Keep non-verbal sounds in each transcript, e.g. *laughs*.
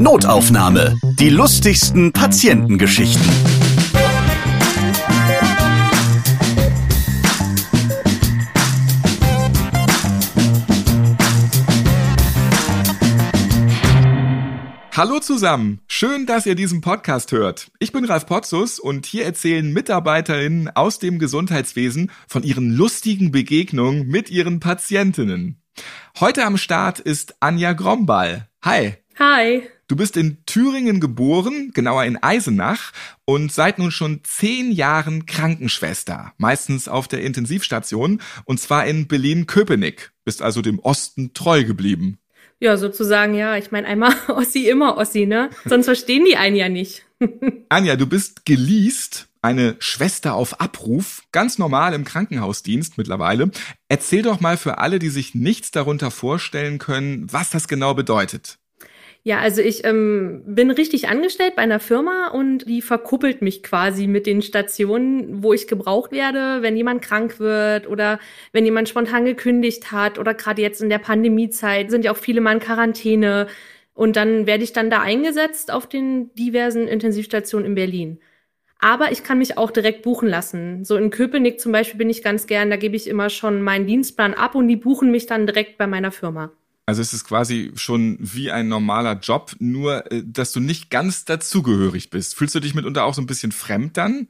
Notaufnahme. Die lustigsten Patientengeschichten. Hallo zusammen, schön, dass ihr diesen Podcast hört. Ich bin Ralf Potzus und hier erzählen Mitarbeiterinnen aus dem Gesundheitswesen von ihren lustigen Begegnungen mit ihren Patientinnen. Heute am Start ist Anja Gromball. Hi. Hi. Du bist in Thüringen geboren, genauer in Eisenach, und seit nun schon zehn Jahren Krankenschwester, meistens auf der Intensivstation, und zwar in Berlin-Köpenick. Bist also dem Osten treu geblieben. Ja, sozusagen, ja. Ich meine, einmal *laughs* Ossi, immer Ossi, ne? Sonst verstehen die einen ja nicht. *laughs* Anja, du bist geleast, eine Schwester auf Abruf, ganz normal im Krankenhausdienst mittlerweile. Erzähl doch mal für alle, die sich nichts darunter vorstellen können, was das genau bedeutet. Ja, also ich ähm, bin richtig angestellt bei einer Firma und die verkuppelt mich quasi mit den Stationen, wo ich gebraucht werde, wenn jemand krank wird oder wenn jemand spontan gekündigt hat oder gerade jetzt in der Pandemiezeit sind ja auch viele mal in Quarantäne und dann werde ich dann da eingesetzt auf den diversen Intensivstationen in Berlin. Aber ich kann mich auch direkt buchen lassen. So in Köpenick zum Beispiel bin ich ganz gern, da gebe ich immer schon meinen Dienstplan ab und die buchen mich dann direkt bei meiner Firma. Also es ist quasi schon wie ein normaler Job, nur äh, dass du nicht ganz dazugehörig bist. Fühlst du dich mitunter auch so ein bisschen fremd dann?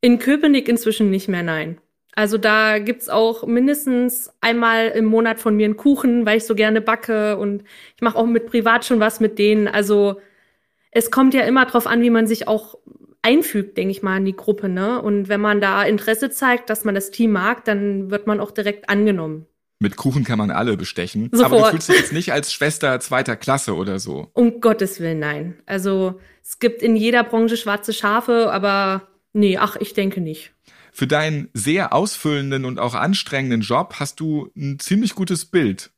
In Köpenick inzwischen nicht mehr, nein. Also da gibt's auch mindestens einmal im Monat von mir einen Kuchen, weil ich so gerne backe und ich mache auch mit privat schon was mit denen. Also es kommt ja immer drauf an, wie man sich auch einfügt, denke ich mal, in die Gruppe. Ne? Und wenn man da Interesse zeigt, dass man das Team mag, dann wird man auch direkt angenommen. Mit Kuchen kann man alle bestechen. Sofort. Aber du fühlst dich jetzt nicht als Schwester zweiter Klasse oder so. Um Gottes Willen, nein. Also es gibt in jeder Branche schwarze Schafe, aber nee, ach, ich denke nicht. Für deinen sehr ausfüllenden und auch anstrengenden Job hast du ein ziemlich gutes Bild.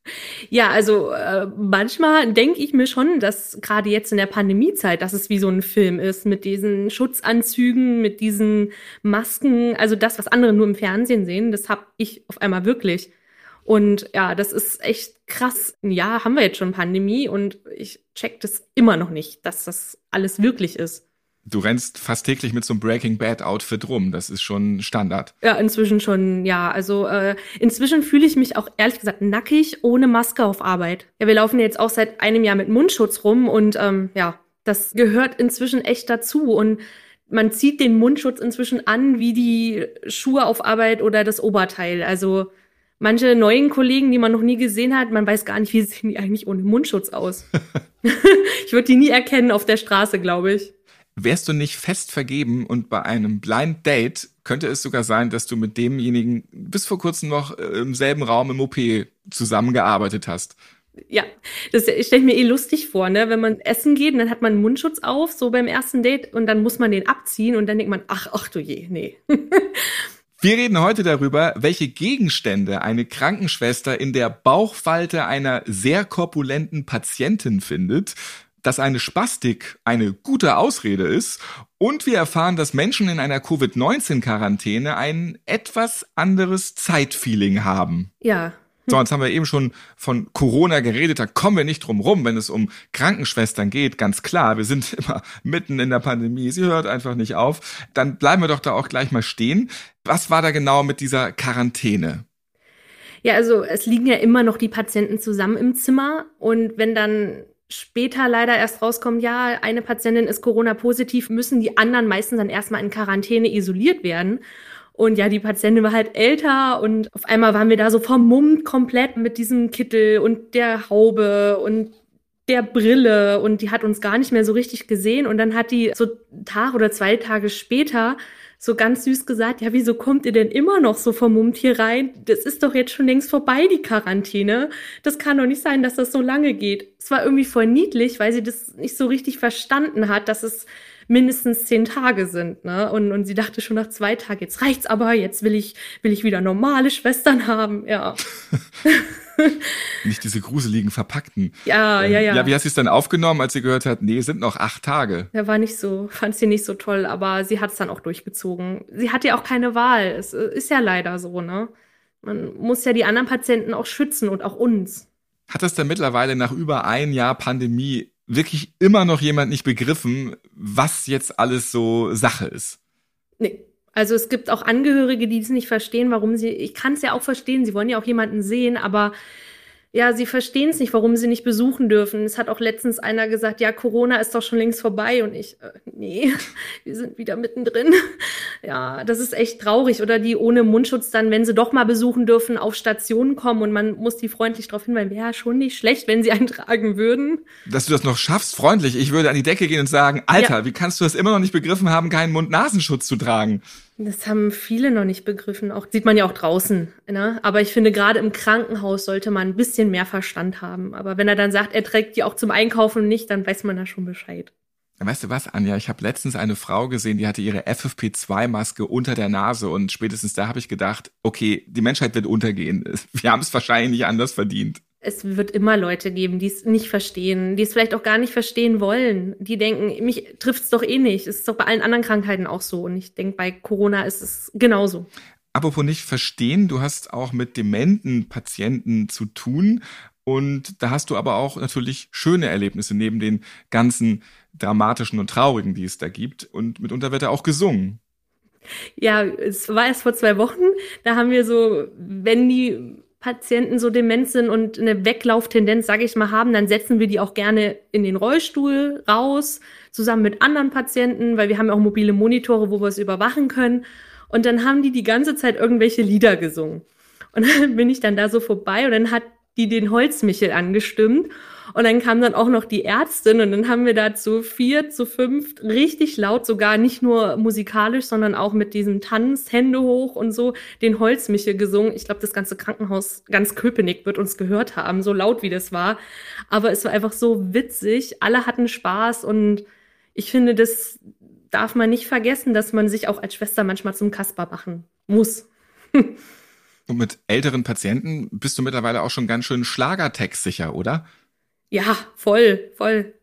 Ja, also äh, manchmal denke ich mir schon, dass gerade jetzt in der Pandemiezeit, dass es wie so ein Film ist mit diesen Schutzanzügen, mit diesen Masken, also das, was andere nur im Fernsehen sehen, das habe ich auf einmal wirklich. Und ja, das ist echt krass. Ein Jahr haben wir jetzt schon Pandemie und ich check das immer noch nicht, dass das alles wirklich ist. Du rennst fast täglich mit so einem Breaking Bad Outfit rum. Das ist schon Standard. Ja, inzwischen schon, ja. Also äh, inzwischen fühle ich mich auch ehrlich gesagt nackig ohne Maske auf Arbeit. Ja, wir laufen jetzt auch seit einem Jahr mit Mundschutz rum und ähm, ja, das gehört inzwischen echt dazu. Und man zieht den Mundschutz inzwischen an wie die Schuhe auf Arbeit oder das Oberteil. Also manche neuen Kollegen, die man noch nie gesehen hat, man weiß gar nicht, wie *laughs* sehen die eigentlich ohne Mundschutz aus. *laughs* *laughs* ich würde die nie erkennen auf der Straße, glaube ich. Wärst du nicht fest vergeben und bei einem Blind Date könnte es sogar sein, dass du mit demjenigen bis vor kurzem noch äh, im selben Raum im OP zusammengearbeitet hast. Ja, das stelle ich mir eh lustig vor, ne? Wenn man essen geht, dann hat man einen Mundschutz auf, so beim ersten Date, und dann muss man den abziehen und dann denkt man, ach, ach du je, nee. Wir reden heute darüber, welche Gegenstände eine Krankenschwester in der Bauchfalte einer sehr korpulenten Patientin findet, dass eine Spastik eine gute Ausrede ist und wir erfahren, dass Menschen in einer Covid-19-Quarantäne ein etwas anderes Zeitfeeling haben. Ja, so, jetzt haben wir eben schon von Corona geredet, da kommen wir nicht drum rum, wenn es um Krankenschwestern geht, ganz klar. Wir sind *laughs* immer mitten in der Pandemie, sie hört einfach nicht auf. Dann bleiben wir doch da auch gleich mal stehen. Was war da genau mit dieser Quarantäne? Ja, also es liegen ja immer noch die Patienten zusammen im Zimmer und wenn dann später leider erst rauskommt, ja, eine Patientin ist Corona-positiv, müssen die anderen meistens dann erstmal in Quarantäne isoliert werden. Und ja, die Patientin war halt älter und auf einmal waren wir da so vermummt komplett mit diesem Kittel und der Haube und der Brille und die hat uns gar nicht mehr so richtig gesehen. Und dann hat die so Tag oder zwei Tage später so ganz süß gesagt, ja, wieso kommt ihr denn immer noch so vermummt hier rein? Das ist doch jetzt schon längst vorbei, die Quarantäne. Das kann doch nicht sein, dass das so lange geht. Es war irgendwie voll niedlich, weil sie das nicht so richtig verstanden hat, dass es mindestens zehn Tage sind. Ne? Und, und sie dachte schon nach zwei Tagen, jetzt reicht's aber, jetzt will ich, will ich wieder normale Schwestern haben. Ja. *laughs* Nicht diese gruseligen Verpackten. Ja, ähm, ja, ja. Ja, wie hast du es dann aufgenommen, als sie gehört hat, nee, sind noch acht Tage? Ja, war nicht so, fand sie nicht so toll, aber sie hat es dann auch durchgezogen. Sie hat ja auch keine Wahl. Es äh, ist ja leider so, ne? Man muss ja die anderen Patienten auch schützen und auch uns. Hat das dann mittlerweile nach über ein Jahr Pandemie wirklich immer noch jemand nicht begriffen, was jetzt alles so Sache ist. Nee. Also es gibt auch Angehörige, die es nicht verstehen, warum sie, ich kann es ja auch verstehen, sie wollen ja auch jemanden sehen, aber ja, sie verstehen es nicht, warum sie nicht besuchen dürfen. Es hat auch letztens einer gesagt, ja, Corona ist doch schon längst vorbei und ich, äh, nee, *laughs* wir sind wieder mittendrin. *laughs* Ja, das ist echt traurig. Oder die ohne Mundschutz dann, wenn sie doch mal besuchen dürfen, auf Stationen kommen und man muss die freundlich darauf hinweisen, wäre ja schon nicht schlecht, wenn sie eintragen würden. Dass du das noch schaffst, freundlich. Ich würde an die Decke gehen und sagen, Alter, ja. wie kannst du das immer noch nicht begriffen haben, keinen Mund-Nasenschutz zu tragen? Das haben viele noch nicht begriffen. Auch sieht man ja auch draußen. Ne? Aber ich finde, gerade im Krankenhaus sollte man ein bisschen mehr Verstand haben. Aber wenn er dann sagt, er trägt die auch zum Einkaufen nicht, dann weiß man da schon Bescheid. Weißt du was, Anja? Ich habe letztens eine Frau gesehen, die hatte ihre FFP2-Maske unter der Nase und spätestens da habe ich gedacht, okay, die Menschheit wird untergehen. *laughs* Wir haben es wahrscheinlich nicht anders verdient es wird immer Leute geben, die es nicht verstehen, die es vielleicht auch gar nicht verstehen wollen. Die denken, mich trifft es doch eh nicht. Es ist doch bei allen anderen Krankheiten auch so. Und ich denke, bei Corona ist es genauso. Apropos nicht verstehen, du hast auch mit dementen Patienten zu tun. Und da hast du aber auch natürlich schöne Erlebnisse neben den ganzen dramatischen und traurigen, die es da gibt. Und mitunter wird er auch gesungen. Ja, es war erst vor zwei Wochen. Da haben wir so, wenn die Patienten so dement sind und eine Weglauftendenz, sage ich mal, haben, dann setzen wir die auch gerne in den Rollstuhl raus, zusammen mit anderen Patienten, weil wir haben auch mobile Monitore, wo wir es überwachen können. Und dann haben die die ganze Zeit irgendwelche Lieder gesungen. Und *laughs* dann bin ich dann da so vorbei und dann hat die den Holzmichel angestimmt. Und dann kam dann auch noch die Ärztin und dann haben wir da zu vier, zu fünf richtig laut, sogar nicht nur musikalisch, sondern auch mit diesem Tanz, Hände hoch und so, den Holzmichel gesungen. Ich glaube, das ganze Krankenhaus, ganz Köpenick wird uns gehört haben, so laut wie das war. Aber es war einfach so witzig. Alle hatten Spaß und ich finde, das darf man nicht vergessen, dass man sich auch als Schwester manchmal zum Kasper machen muss. *laughs* Und mit älteren Patienten bist du mittlerweile auch schon ganz schön Schlagertext sicher, oder? Ja, voll, voll.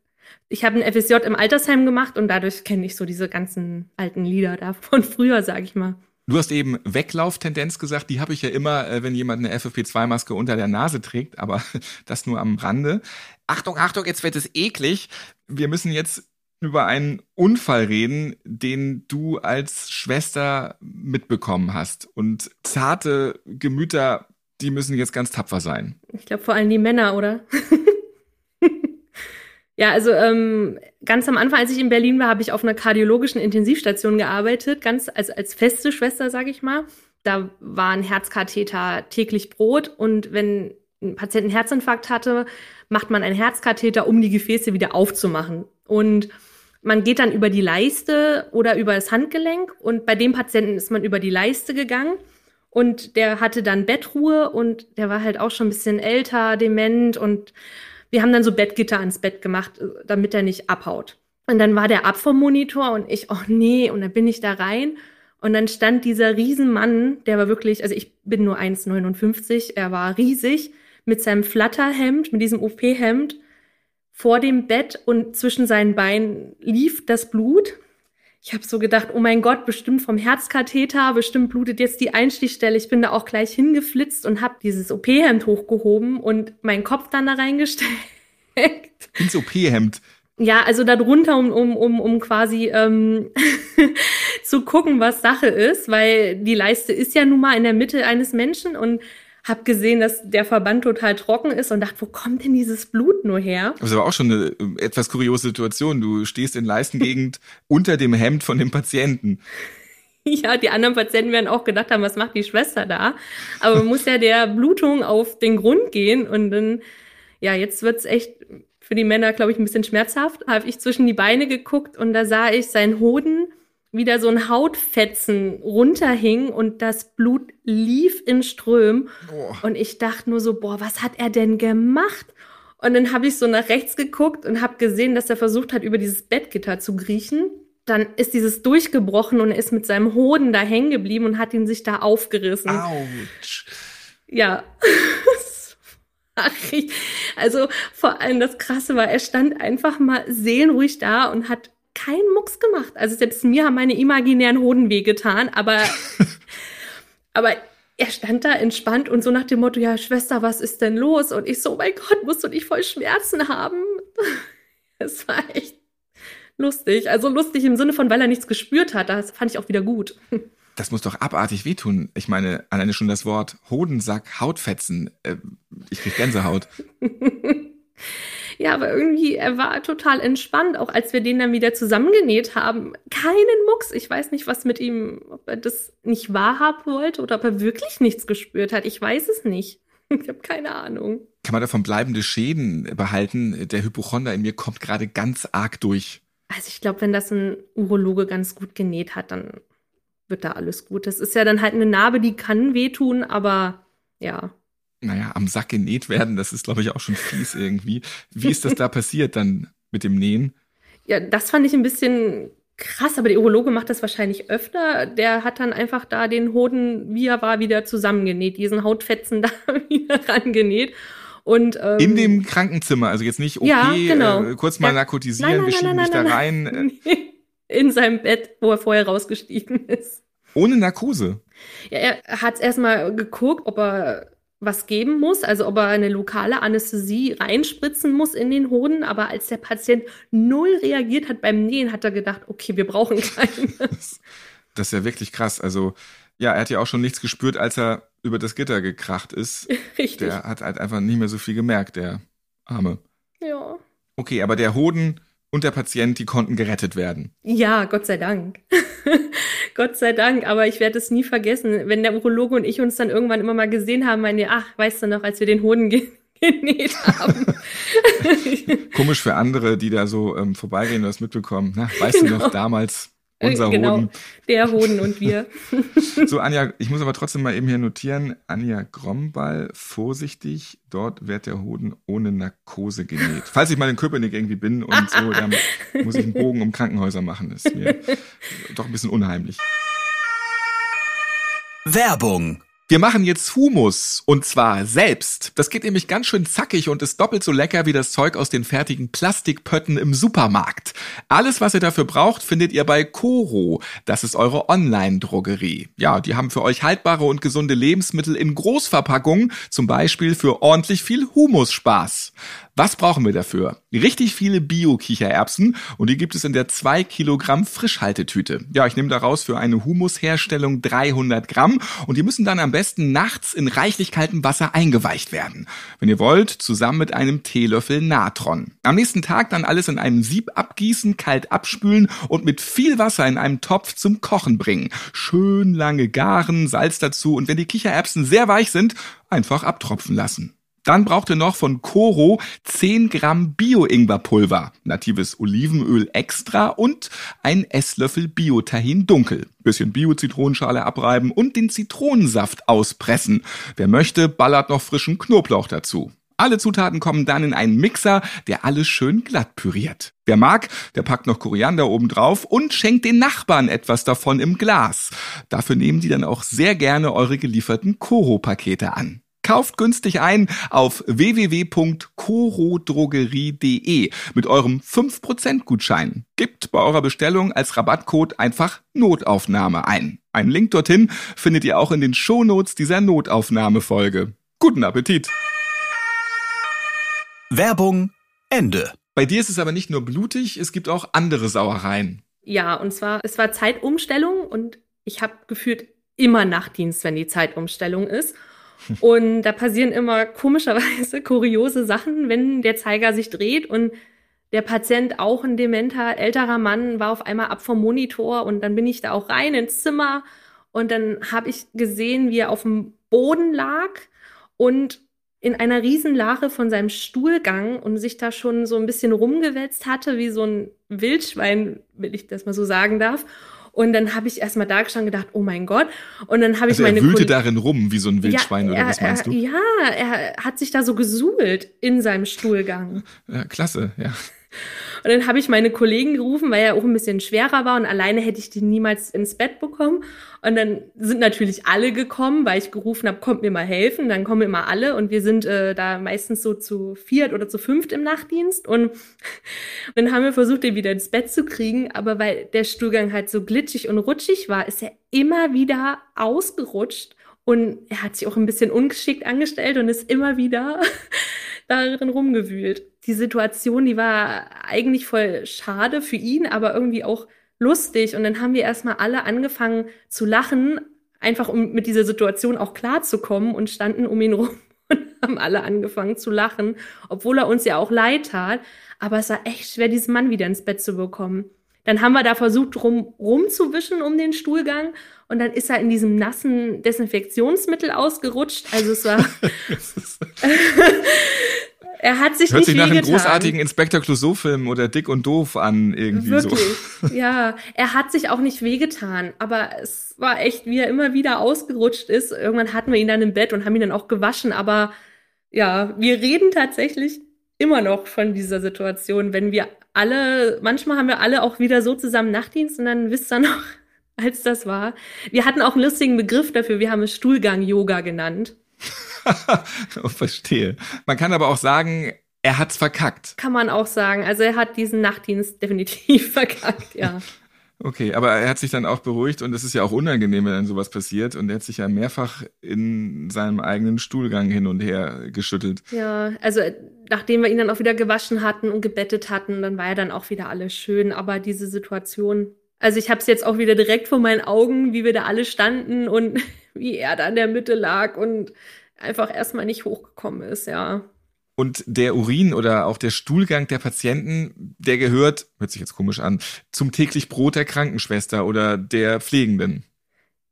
Ich habe ein FSJ im Altersheim gemacht und dadurch kenne ich so diese ganzen alten Lieder da von früher, sag ich mal. Du hast eben Weglauftendenz gesagt, die habe ich ja immer, äh, wenn jemand eine FFP2-Maske unter der Nase trägt, aber *laughs* das nur am Rande. Achtung, Achtung, jetzt wird es eklig. Wir müssen jetzt über einen Unfall reden, den du als Schwester mitbekommen hast. Und zarte Gemüter, die müssen jetzt ganz tapfer sein. Ich glaube vor allem die Männer, oder? *laughs* Ja, also ähm, ganz am Anfang, als ich in Berlin war, habe ich auf einer kardiologischen Intensivstation gearbeitet, ganz als, als feste Schwester, sage ich mal. Da war ein Herzkatheter täglich Brot und wenn ein Patient einen Herzinfarkt hatte, macht man einen Herzkatheter, um die Gefäße wieder aufzumachen. Und man geht dann über die Leiste oder über das Handgelenk und bei dem Patienten ist man über die Leiste gegangen und der hatte dann Bettruhe und der war halt auch schon ein bisschen älter, dement und wir haben dann so Bettgitter ans Bett gemacht, äh, damit er nicht abhaut. Und dann war der ab vom Monitor und ich, oh nee, und dann bin ich da rein. Und dann stand dieser Riesenmann, der war wirklich, also ich bin nur 1,59, er war riesig, mit seinem Flatterhemd, mit diesem OP-Hemd vor dem Bett und zwischen seinen Beinen lief das Blut ich habe so gedacht, oh mein Gott, bestimmt vom Herzkatheter, bestimmt blutet jetzt die Einstichstelle. Ich bin da auch gleich hingeflitzt und habe dieses OP-Hemd hochgehoben und meinen Kopf dann da reingesteckt. *laughs* Ins OP-Hemd? Ja, also darunter, um, um, um, um quasi ähm, *laughs* zu gucken, was Sache ist, weil die Leiste ist ja nun mal in der Mitte eines Menschen und habe gesehen, dass der Verband total trocken ist und dachte, wo kommt denn dieses Blut nur her? Das war auch schon eine äh, etwas kuriose Situation. Du stehst in Leistengegend *laughs* unter dem Hemd von dem Patienten. *laughs* Ja, die anderen Patienten werden auch gedacht haben, was macht die Schwester da? Aber man muss ja der Blutung auf den Grund gehen und dann, ja, jetzt wird's echt für die Männer, glaube ich, ein bisschen schmerzhaft. Habe ich zwischen die Beine geguckt und da sah ich seinen Hoden wieder so ein Hautfetzen runterhing und das Blut lief in Strömen. Oh. Und ich dachte nur so, boah, was hat er denn gemacht? Und dann habe ich so nach rechts geguckt und habe gesehen, dass er versucht hat, über dieses Bettgitter zu kriechen. Dann ist dieses durchgebrochen und er ist mit seinem Hoden da hängen geblieben und hat ihn sich da aufgerissen. Autsch. Ja. *laughs* also vor allem das Krasse war, er stand einfach mal seelenruhig da und hat keinen Mucks gemacht. Also selbst mir haben meine imaginären Hoden wehgetan, aber, *laughs* aber er stand da entspannt und so nach dem Motto, ja, Schwester, was ist denn los? Und ich so, oh mein Gott, musst du nicht voll Schmerzen haben? *laughs* Es war echt lustig. Also lustig im Sinne von, weil er nichts gespürt hat. Das fand ich auch wieder gut. *laughs* Das muss doch abartig wehtun. Ich meine, alleine schon das Wort Hodensack, Hautfetzen. Äh, ich krieg Gänsehaut. Ja, aber irgendwie, er war total entspannt, auch als wir den dann wieder zusammengenäht haben. Keinen Mucks. Ich weiß nicht, was mit ihm, ob er das nicht wahrhaben wollte oder ob er wirklich nichts gespürt hat. Ich weiß es nicht. *laughs* Ich habe keine Ahnung. Kann man davon bleibende Schäden behalten? Der Hypochonder in mir kommt gerade ganz arg durch. Also ich glaube, wenn das ein Urologe ganz gut genäht hat, dann wird da alles gut. Das ist ja dann halt eine Narbe, die kann wehtun, aber ja. Naja, am Sack genäht werden, das ist, glaube ich, auch schon fies irgendwie. Wie ist das da *laughs* passiert dann mit dem Nähen? Ja, das fand ich ein bisschen krass, aber der Urologe macht das wahrscheinlich öfter. Der hat dann einfach da den Hoden, wie er war, wieder zusammengenäht, diesen Hautfetzen *laughs* da wieder rangenäht. Und, ähm, in dem Krankenzimmer, also jetzt nicht okay, ja, genau. äh, kurz mal ja. narkotisieren, nein, nein, wir schieben dich da rein. *laughs* in seinem Bett, wo er vorher rausgestiegen ist. Ohne Narkose? Ja, er hat erstmal geguckt, ob er was geben muss, also ob er eine lokale Anästhesie reinspritzen muss in den Hoden. Aber als der Patient null reagiert hat beim Nähen, hat er gedacht, okay, wir brauchen keinen. *laughs* Das ist ja wirklich krass. Also ja, er hat ja auch schon nichts gespürt, als er über das Gitter gekracht ist. *laughs* Richtig. Der hat halt einfach nicht mehr so viel gemerkt, der Arme. Ja. Okay, aber der Hoden und der Patient, die konnten gerettet werden. Ja, Gott sei Dank. *laughs* Gott sei Dank, aber ich werde es nie vergessen. Wenn der Urologe und ich uns dann irgendwann immer mal gesehen haben, meine, ach, weißt du noch, als wir den Hoden ge *laughs* genäht haben. Komisch für andere, die da so ähm, vorbeigehen und das mitbekommen. Na, weißt genau. du noch, damals unser genau, Hoden. Der Hoden und wir. *laughs* so, Anja, ich muss aber trotzdem mal eben hier notieren. Anja Gromball, vorsichtig, dort wird der Hoden ohne Narkose genäht. Falls ich mal in Köpenick irgendwie bin und so, dann muss ich einen Bogen um Krankenhäuser machen. Das ist mir doch ein bisschen unheimlich. Werbung wir machen jetzt Humus und zwar selbst. Das geht nämlich ganz schön zackig und ist doppelt so lecker wie das Zeug aus den fertigen Plastikpötten im Supermarkt. Alles, was ihr dafür braucht, findet ihr bei Coro. Das ist eure Online-Drogerie. Ja, die haben für euch haltbare und gesunde Lebensmittel in Großverpackungen, zum Beispiel für ordentlich viel Humusspaß. Was brauchen wir dafür? Richtig viele Bio-Kichererbsen und die gibt es in der 2 Kilogramm Frischhaltetüte. Ja, ich nehme daraus für eine Humusherstellung 300 Gramm und die müssen dann am besten nachts in reichlich kaltem Wasser eingeweicht werden. Wenn ihr wollt, zusammen mit einem Teelöffel Natron. Am nächsten Tag dann alles in einem Sieb abgießen, kalt abspülen und mit viel Wasser in einem Topf zum Kochen bringen. Schön lange garen, Salz dazu und wenn die Kichererbsen sehr weich sind, einfach abtropfen lassen. Dann braucht ihr noch von Coro 10 Gramm Bio-Ingwerpulver, natives Olivenöl extra und ein Esslöffel Bio-Tahin dunkel. Bisschen Bio-Zitronenschale abreiben und den Zitronensaft auspressen. Wer möchte, ballert noch frischen Knoblauch dazu. Alle Zutaten kommen dann in einen Mixer, der alles schön glatt püriert. Wer mag, der packt noch Koriander oben drauf und schenkt den Nachbarn etwas davon im Glas. Dafür nehmen die dann auch sehr gerne eure gelieferten Koro-Pakete an. Kauft günstig ein auf www.corodrogerie.de mit eurem 5% Gutschein. Gebt bei eurer Bestellung als Rabattcode einfach Notaufnahme ein. Einen Link dorthin findet ihr auch in den Shownotes dieser Notaufnahmefolge. Guten Appetit! Werbung Ende. Bei dir ist es aber nicht nur blutig, es gibt auch andere Sauereien. Ja, und zwar, es war Zeitumstellung und ich habe gefühlt immer Nachtdienst, wenn die Zeitumstellung ist. Und da passieren immer komischerweise *laughs* kuriose Sachen, wenn der Zeiger sich dreht und der Patient, auch ein dementer älterer Mann, war auf einmal ab vom Monitor und dann bin ich da auch rein ins Zimmer und dann habe ich gesehen, wie er auf dem Boden lag und in einer Riesenlache von seinem Stuhlgang und sich da schon so ein bisschen rumgewälzt hatte, wie so ein Wildschwein, wenn ich das mal so sagen darf. Und dann habe ich erstmal da gestanden und gedacht, oh mein Gott. Und dann habe also ich meine. Er wühlte darin rum wie so ein Wildschwein ja, oder was meinst du? Ja, er hat sich da so gesuhlt in seinem Stuhlgang. Ja, klasse, ja. Und dann habe ich meine Kollegen gerufen, weil er auch ein bisschen schwerer war und alleine hätte ich den niemals ins Bett bekommen. Und dann sind natürlich alle gekommen, weil ich gerufen habe, kommt mir mal helfen. Dann kommen immer alle und wir sind äh, da meistens so zu viert oder zu fünft im Nachtdienst. Und, und *laughs* dann haben wir versucht, den wieder ins Bett zu kriegen. Aber weil der Stuhlgang halt so glitschig und rutschig war, ist er immer wieder ausgerutscht. Und er hat sich auch ein bisschen ungeschickt angestellt und ist immer wieder *laughs* darin rumgewühlt. Die Situation, die war eigentlich voll schade für ihn, aber irgendwie auch lustig. Und dann haben wir erstmal alle angefangen zu lachen, einfach um mit dieser Situation auch klarzukommen und standen um ihn *laughs* rum und haben alle angefangen zu lachen, obwohl er uns ja auch leid tat. Aber es war echt schwer, diesen Mann wieder ins Bett zu bekommen. Dann haben wir da versucht, rum, rumzuwischen um den Stuhlgang und dann ist er in diesem nassen Desinfektionsmittel ausgerutscht. Also es war. *laughs* *laughs* er hat sich Hört nicht sich nach einem großartigen Inspektor Clouseau-Film oder Dick und Doof an, irgendwie Wirklich, so. *laughs* ja. Er hat sich auch nicht wehgetan, aber es war echt, wie er immer wieder ausgerutscht ist. Irgendwann hatten wir ihn dann im Bett und haben ihn dann auch gewaschen, aber ja, wir reden tatsächlich immer noch von dieser Situation, wenn wir alle, manchmal haben wir alle auch wieder so zusammen Nachtdienst und dann wisst ihr noch, *laughs* als das war. Wir hatten auch einen lustigen Begriff dafür, wir haben es Stuhlgang-Yoga genannt. *laughs* oh, verstehe. Man kann aber auch sagen, er hat's verkackt. Kann man auch sagen. Also er hat diesen Nachtdienst definitiv *laughs* verkackt, ja. Okay, aber er hat sich dann auch beruhigt und es ist ja auch unangenehm, wenn dann sowas passiert. Und er hat sich ja mehrfach in seinem eigenen Stuhlgang hin und her geschüttelt. Ja, also nachdem wir ihn dann auch wieder gewaschen hatten und gebettet hatten, dann war ja dann auch wieder alles schön. Aber diese Situation, also ich habe es jetzt auch wieder direkt vor meinen Augen, wie wir da alle standen und wie er da in der Mitte lag und einfach erstmal nicht hochgekommen ist, ja. Und der Urin oder auch der Stuhlgang der Patienten, der gehört, hört sich jetzt komisch an, zum täglich Brot der Krankenschwester oder der Pflegenden.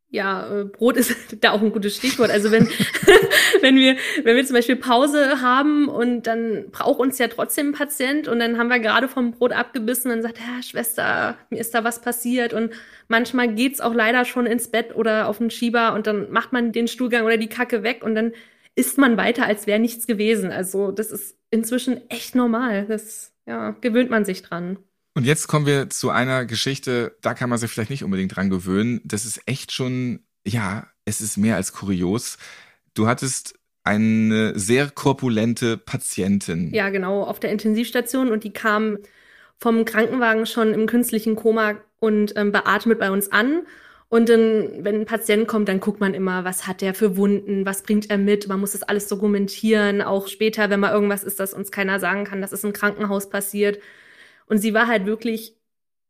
Ja, äh, Brot ist *laughs* da auch ein gutes Stichwort. Also wenn, *laughs* wenn wir, wenn wir zum Beispiel Pause haben und dann braucht uns ja trotzdem ein Patient und dann haben wir gerade vom Brot abgebissen und sagt, ja, Schwester, mir ist da was passiert und manchmal geht's auch leider schon ins Bett oder auf den Schieber und dann macht man den Stuhlgang oder die Kacke weg und dann isst man weiter, als wäre nichts gewesen. Also das ist inzwischen echt normal. Das ja, gewöhnt man sich dran. Und jetzt kommen wir zu einer Geschichte, da kann man sich vielleicht nicht unbedingt dran gewöhnen. Das ist echt schon, ja, es ist mehr als kurios. Du hattest eine sehr korpulente Patientin. Ja, genau, auf der Intensivstation und die kam vom Krankenwagen schon im künstlichen Koma und ähm, beatmet bei uns an. Und dann, wenn ein Patient kommt, dann guckt man immer, was hat der für Wunden, was bringt er mit. Man muss das alles dokumentieren, auch später, wenn mal irgendwas ist, das uns keiner sagen kann, dass es im Krankenhaus passiert. Und sie war halt wirklich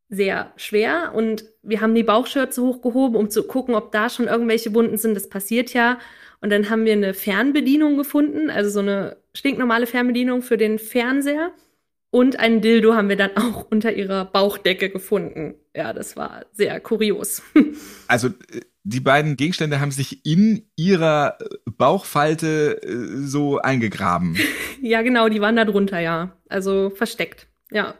sehr schwer und wir haben die Bauchschürze hochgehoben, um zu gucken, ob da schon irgendwelche Wunden sind. Das passiert ja. Und dann haben wir eine Fernbedienung gefunden, also so eine stinknormale Fernbedienung für den Fernseher. Und ein Dildo haben wir dann *laughs* auch unter ihrer Bauchdecke gefunden. Ja, das war sehr kurios. *laughs* Also die beiden Gegenstände haben sich in ihrer Bauchfalte so eingegraben. ja, genau, die waren da drunter, ja. Also versteckt, ja.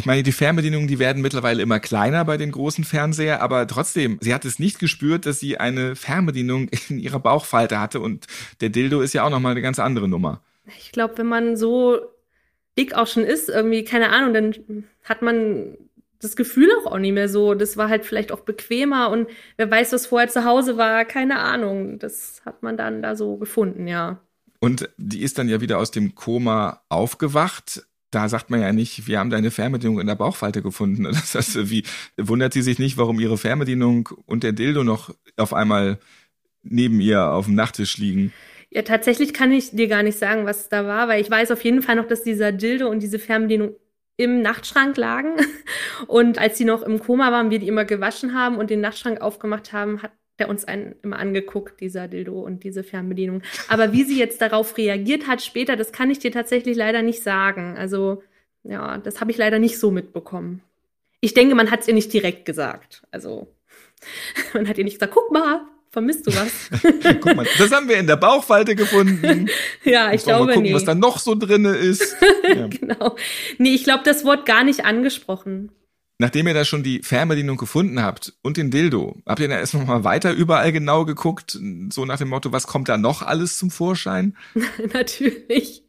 Ich meine, die Fernbedienungen, die werden mittlerweile immer kleiner bei den großen Fernseher, aber trotzdem, sie hat es nicht gespürt, dass sie eine Fernbedienung *laughs* in ihrer Bauchfalte hatte und der Dildo ist ja auch nochmal eine ganz andere Nummer. Ich glaube, wenn man so dick auch schon ist, irgendwie, keine Ahnung, dann hat man das Gefühl auch, auch nicht mehr so. Das war halt vielleicht auch bequemer und wer weiß, was vorher zu Hause war, keine Ahnung. Das hat man dann da so gefunden, ja. Und die ist dann ja wieder aus dem Koma aufgewacht. Da sagt man ja nicht, wir haben deine Fernbedienung in der Bauchfalte gefunden. *laughs* Das heißt, wie wundert sie sich nicht, warum ihre Fernbedienung und der Dildo noch auf einmal neben ihr auf dem Nachttisch liegen? Ja, tatsächlich kann ich dir gar nicht sagen, was da war, weil ich weiß auf jeden Fall noch, dass dieser Dildo und diese Fernbedienung im Nachtschrank lagen. *laughs* Und als sie noch im Koma waren, wir die immer gewaschen haben und den Nachtschrank aufgemacht haben, hat der uns einen immer angeguckt, dieser Dildo und diese Fernbedienung. Aber wie sie jetzt darauf reagiert hat später, das kann ich dir tatsächlich leider nicht sagen. Also, ja, das habe ich leider nicht so mitbekommen. Ich denke, man hat es ihr nicht direkt gesagt. Also, *laughs* man hat ihr nicht gesagt, guck mal, vermisst du was? *laughs* Guck mal, das haben wir in der Bauchfalte gefunden. *laughs* ja, ich glaube mal gucken, nee. was da noch so drinne ist. Ja. genau. Nee, ich glaube, das Wort gar nicht angesprochen. Nachdem ihr da schon die Fernbedienung gefunden habt und den Dildo, habt ihr da erst noch mal weiter überall genau geguckt, so nach dem Motto, was kommt da noch alles zum Vorschein? *laughs* Natürlich.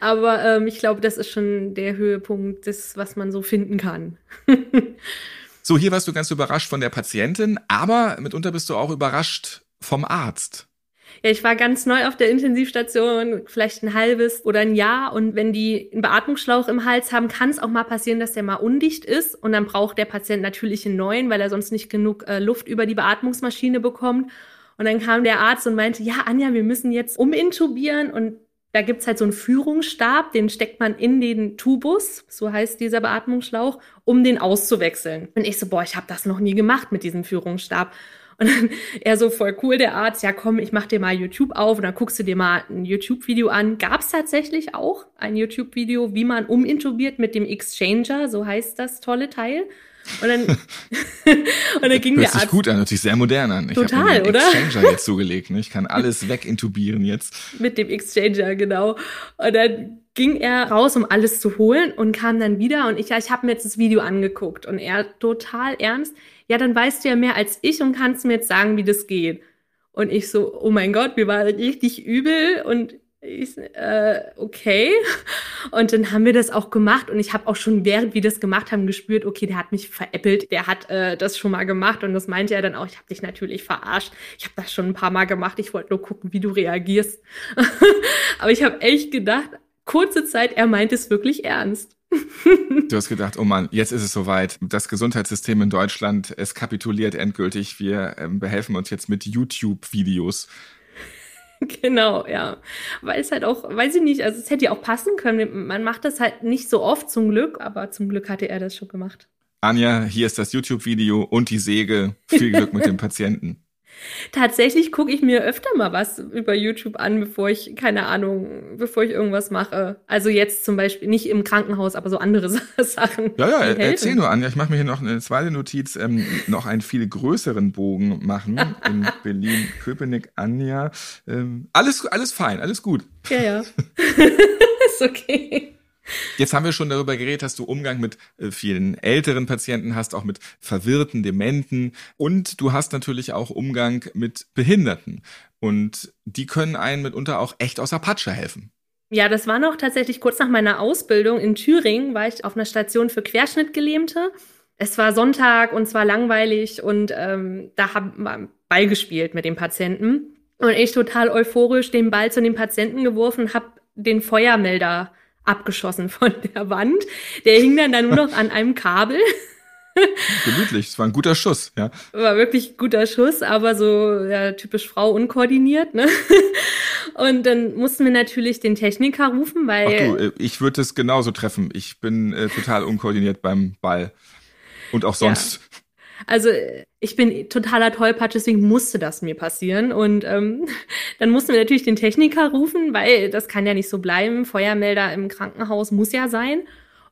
Aber ähm, ich glaube, das ist schon der Höhepunkt des, was man so finden kann. *laughs* So, hier warst du ganz überrascht von der Patientin, aber mitunter bist du auch überrascht vom Arzt. Ja, ich war ganz neu auf der Intensivstation, vielleicht ein halbes oder ein Jahr. Und wenn die einen Beatmungsschlauch im Hals haben, kann es auch mal passieren, dass der mal undicht ist. Und dann braucht der Patient natürlich einen neuen, weil er sonst nicht genug äh, Luft über die Beatmungsmaschine bekommt. Und dann kam der Arzt und meinte, ja, Anja, wir müssen jetzt umintubieren. Und Da gibt's halt so einen Führungsstab, den steckt man in den Tubus, so heißt dieser Beatmungsschlauch, um den auszuwechseln. Und ich so, boah, ich habe das noch nie gemacht mit diesem Führungsstab. Und dann *laughs* er so voll cool, der Arzt, ja komm, ich mach dir mal YouTube auf und dann guckst du dir mal ein YouTube-Video an. Gab's tatsächlich auch ein YouTube-Video, wie man umintubiert mit dem Exchanger, so heißt das tolle Teil. Und dann, *laughs* *laughs* und dann ging Hört der Arzt. sich gut an, hört sich sehr modern an. Ich Total, oder? Exchanger jetzt zugelegt. Ne? Ich kann alles wegintubieren jetzt. Mit dem Exchanger, genau. Und dann ging er raus, um alles zu holen und kam dann wieder. Und ich, ja, ich habe mir jetzt das Video angeguckt und er total ernst ja, dann weißt du ja mehr als ich und kannst mir jetzt sagen, wie das geht. Und ich so, oh mein Gott, mir war richtig übel und ich, äh, okay. Und dann haben wir das auch gemacht und ich habe auch schon während wir das gemacht haben gespürt, okay, der hat mich veräppelt, der hat äh, das schon mal gemacht und das meinte er dann auch, ich habe dich natürlich verarscht. Ich habe das schon ein paar Mal gemacht, ich wollte nur gucken, wie du reagierst. *laughs* Aber ich habe echt gedacht, kurze Zeit, er meint es wirklich ernst. Du hast gedacht, oh Mann, jetzt ist es soweit. Das Gesundheitssystem in Deutschland, es kapituliert endgültig. Wir ähm, behelfen uns jetzt mit YouTube-Videos. Genau, ja. Weil es halt auch, weiß ich nicht, also es hätte ja auch passen können. Man macht das halt nicht so oft zum Glück, aber zum Glück hatte er das schon gemacht. Anja, hier ist das YouTube-Video und die Säge. Viel Glück mit dem *laughs* Patienten. Tatsächlich gucke ich mir öfter mal was über YouTube an, bevor ich, keine Ahnung, bevor ich irgendwas mache. Also jetzt zum Beispiel nicht im Krankenhaus, aber so andere *laughs* Sachen. Ja, ja, erzähl nur an. Ich mache mir hier noch eine zweite Notiz, ähm, noch einen viel größeren Bogen machen. *laughs* In Berlin, Köpenick, Anja. Ähm, alles, alles fein, alles gut. Ja, ja. *laughs* Ist okay. Jetzt haben wir schon darüber geredet, dass du Umgang mit äh, vielen älteren Patienten hast, auch mit verwirrten, Dementen und du hast natürlich auch Umgang mit Behinderten. Und die können einen mitunter auch echt aus der Patsche helfen. Ja, das war noch tatsächlich kurz nach meiner Ausbildung in Thüringen, war ich auf einer Station für Querschnittgelähmte. Es war Sonntag und zwar langweilig und ähm, da haben wir Ball gespielt mit dem Patienten. Und ich total euphorisch den Ball zu dem Patienten geworfen, habe den Feuermelder abgeschossen von der Wand. Der hing dann, dann nur noch an einem Kabel. Gemütlich, es war ein guter Schuss, ja. War wirklich guter Schuss, aber so ja, typisch Frau unkoordiniert, ne? *laughs* Und dann mussten wir natürlich den Techniker rufen, weil. Ach du, äh, ich würde es genauso treffen. Ich bin äh, total unkoordiniert beim Ball. Und auch sonst. Ja. Also ich bin totaler Tollpatsch, deswegen musste das mir passieren. Und ähm, *laughs* dann mussten wir natürlich den Techniker rufen, weil das kann ja nicht so bleiben. Feuermelder im Krankenhaus muss ja sein.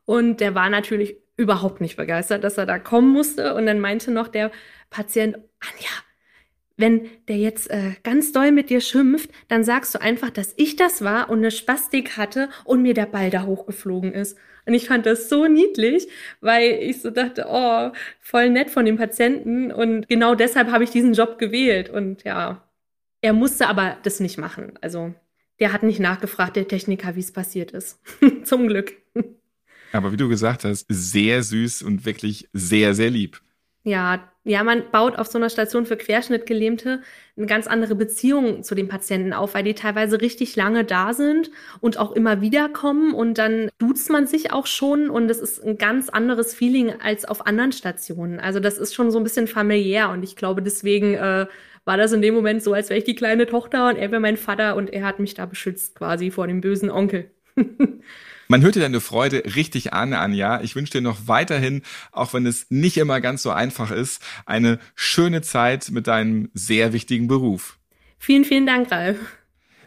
Und der war natürlich überhaupt nicht begeistert, dass er da kommen musste. Und dann meinte noch der Patient, Anja, wenn der jetzt äh, ganz doll mit dir schimpft, dann sagst du einfach, dass ich das war und eine Spastik hatte und mir der Ball da hochgeflogen ist. Und ich fand das so niedlich, weil ich so dachte, oh, voll nett von dem Patienten. Und genau deshalb habe ich diesen Job gewählt. Und ja, er musste aber das nicht machen. Also der hat nicht nachgefragt, der Techniker, wie es passiert ist. *laughs* Zum Glück. Aber wie du gesagt hast, sehr süß und wirklich sehr, sehr lieb. Ja, ja, man baut auf so einer Station für Querschnittgelähmte eine ganz andere Beziehung zu den Patienten auf, weil die teilweise richtig lange da sind und auch immer wieder kommen und dann duzt man sich auch schon und es ist ein ganz anderes Feeling als auf anderen Stationen. Also das ist schon so ein bisschen familiär und ich glaube deswegen äh, war das in dem Moment so, als wäre ich die kleine Tochter und er wäre mein Vater und er hat mich da beschützt quasi vor dem bösen Onkel. *laughs* Man hört dir deine Freude richtig an, Anja. Ich wünsche dir noch weiterhin, auch wenn es nicht immer ganz so einfach ist, eine schöne Zeit mit deinem sehr wichtigen Beruf. Vielen, vielen Dank, Ralf.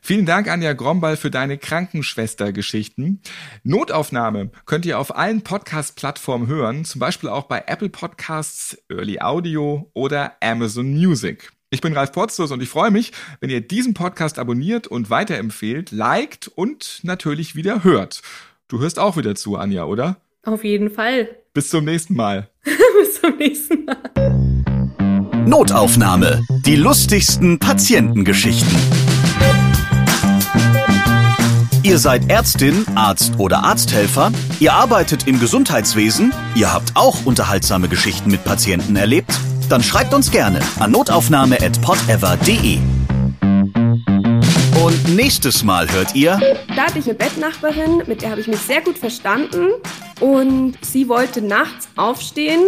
Vielen Dank, Anja Gromball, für deine Krankenschwester-Geschichten. Notaufnahme könnt ihr auf allen Podcast-Plattformen hören, zum Beispiel auch bei Apple Podcasts, Early Audio oder Amazon Music. Ich bin Ralf Potzus und ich freue mich, wenn ihr diesen Podcast abonniert und weiterempfehlt, liked und natürlich wieder hört. Du hörst auch wieder zu, Anja, oder? Auf jeden Fall. *laughs* Bis zum nächsten Mal. Bis zum nächsten Mal. Notaufnahme. Die lustigsten Patientengeschichten. Ihr seid Ärztin, Arzt oder Arzthelfer, ihr arbeitet im Gesundheitswesen, ihr habt auch unterhaltsame Geschichten mit Patienten erlebt? Dann schreibt uns gerne an notaufnahme.podever.de. Und nächstes Mal hört ihr. Da hatte ich eine Bettnachbarin, mit der habe ich mich sehr gut verstanden. Und sie wollte nachts aufstehen,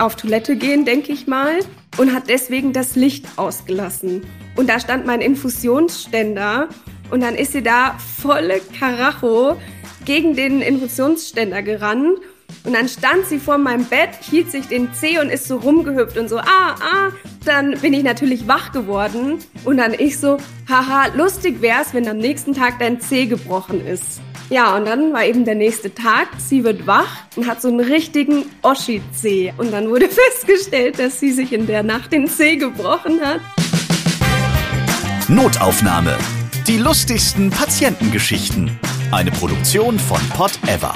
auf Toilette gehen, denke ich mal, und hat deswegen das Licht ausgelassen. Und da stand mein Infusionsständer und dann ist sie da volle Karacho gegen den Infusionsständer gerannt und dann stand sie vor meinem Bett, hielt sich den Zeh und ist so rumgehüpft und so, ah, ah. Dann bin ich natürlich wach geworden und dann ich so, haha, lustig wär's, wenn am nächsten Tag dein Zeh gebrochen ist. Ja, und dann war eben der nächste Tag. Sie wird wach und hat so einen richtigen Oschi-Zeh. Und dann wurde *laughs* festgestellt, dass sie sich in der Nacht den Zeh gebrochen hat. Notaufnahme. Die lustigsten Patientengeschichten. Eine Produktion von Pot Ever.